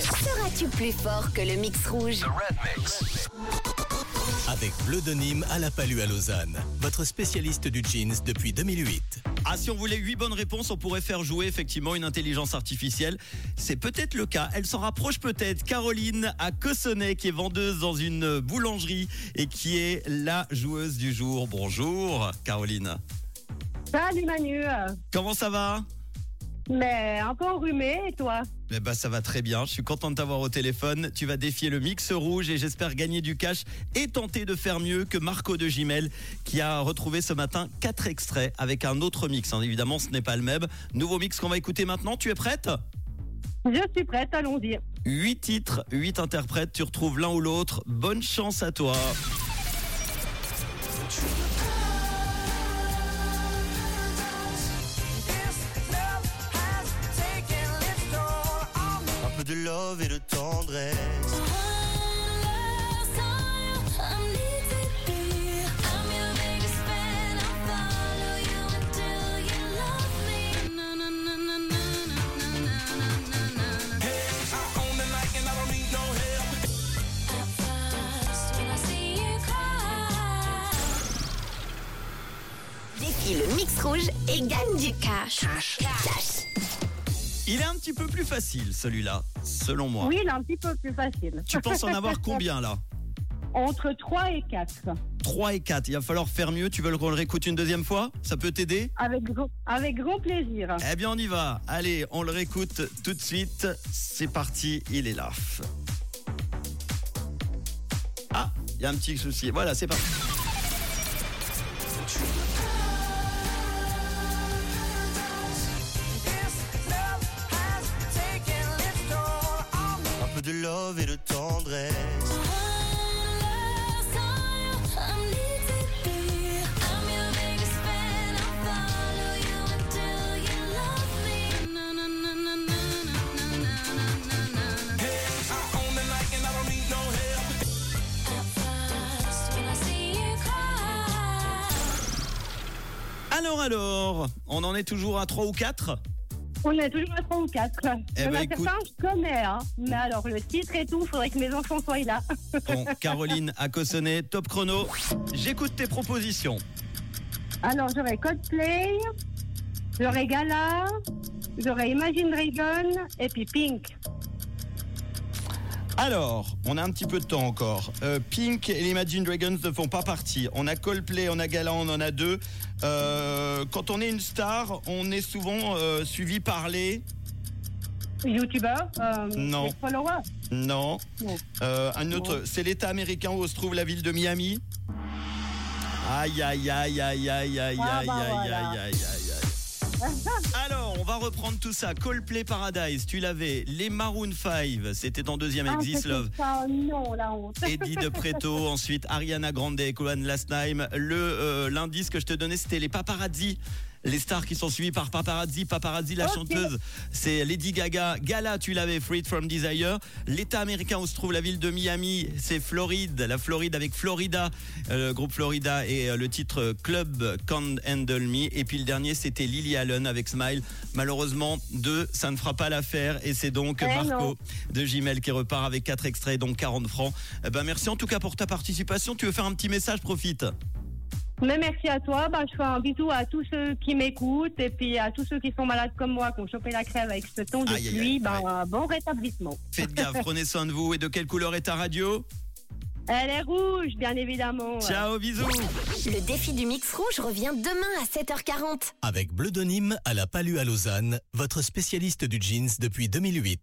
Seras-tu plus fort que le mix rouge? Avec Bleu de Nîmes à la Palue à Lausanne, votre spécialiste du jeans depuis 2008. Ah, si on voulait 8 bonnes réponses, on pourrait faire jouer effectivement une intelligence artificielle. C'est peut-être le cas. Elle s'en rapproche peut-être. Caroline à Cossonay, qui est vendeuse dans une boulangerie et qui est la joueuse du jour. Bonjour, Caroline. Salut Manu. Comment ça va? Mais un peu enrhumé et toi Eh ben, ça va très bien. Je suis content de t'avoir au téléphone. Tu vas défier le mix rouge et j'espère gagner du cash et tenter de faire mieux que Marco de Gimel qui a retrouvé ce matin quatre extraits avec un autre mix. hein. Évidemment, ce n'est pas le même. Nouveau mix qu'on va écouter maintenant. Tu es prête? Je suis prête, allons-y. 8 titres, 8 interprètes. Tu retrouves l'un ou l'autre. Bonne chance à toi. Love et de tendresse. Le mix rouge et gagne du cash. Cash. Il est un petit peu plus facile celui-là, selon moi. Oui, il est un petit peu plus facile. Tu penses en avoir combien là? Entre 3 et 4. 3 et 4. Il va falloir faire mieux. Tu veux qu'on le réécoute une deuxième fois? Ça peut t'aider? Avec, gros- avec grand plaisir. Eh bien, on y va. Allez, on le réécoute tout de suite. C'est parti, il est là. Ah, il y a un petit souci. Voilà, c'est parti. De love et de tendresse. Alors, alors, on en est toujours à 3 ou 4 On est toujours à 3 ou 4. Eh Il y en a écoute. certains, je connais. Hein. Mais alors, le titre et tout, faudrait que mes enfants soient là. Bon, Caroline a cossonné. Top chrono. J'écoute tes propositions. Alors, j'aurais Coldplay, j'aurais Gala, j'aurais Imagine Dragon et puis Pink. Alors, on a un petit peu de temps encore. Euh, Pink et l'Imagine Dragons ne font pas partie. On a Coldplay, on a Gala, on en a deux. Euh, quand on est une star, on est souvent euh, suivi par les... YouTuber, euh, Non. les followers. Non. Non. Un autre, c'est l'État américain où se trouve la ville de Miami. Aïe, aïe, aïe, aïe, aïe, aïe, Ah, aïe, bah, aïe, aïe, aïe, aïe. Alors, on va reprendre tout ça. Coldplay Paradise, tu l'avais. Les Maroon 5, c'était dans deuxième Ah, Exist c'était Love. ça, non, la honte. Eddie de Preto, ensuite Ariana Grande et Cohen Last Time. Le euh, l'indice que je te donnais, c'était les paparazzi. Les stars qui sont suivies par paparazzi, paparazzi la chanteuse, c'est Lady Gaga. Gala, tu l'avais, Freed from Desire. L'État américain où se trouve la ville de Miami, c'est Floride, la Floride avec Florida, euh, le groupe Florida et euh, le titre euh, Club Can't Handle Me. Et puis le dernier, c'était Lily Allen avec Smile. Malheureusement, deux, ça ne fera pas l'affaire et c'est donc Eh Marco non. de Gmail qui repart avec quatre extraits, donc 40 francs. Eh ben, merci en tout cas pour ta participation. Tu veux faire un petit message, profite. Mais merci à toi. Bah, je fais un bisou à tous ceux qui m'écoutent et puis à tous ceux qui sont malades comme moi, qui ont chopé la crève avec ce ton de Aïe, aïe, pluie. aïe, Bah, Bon rétablissement. Faites gaffe, prenez soin de vous. Et de quelle couleur est ta radio? Elle est rouge, bien évidemment. Ciao, bisous. Le défi du mix rouge revient demain à 7h40. Avec Bleu de Nîmes à la Palue à Lausanne, votre spécialiste du jeans depuis 2008.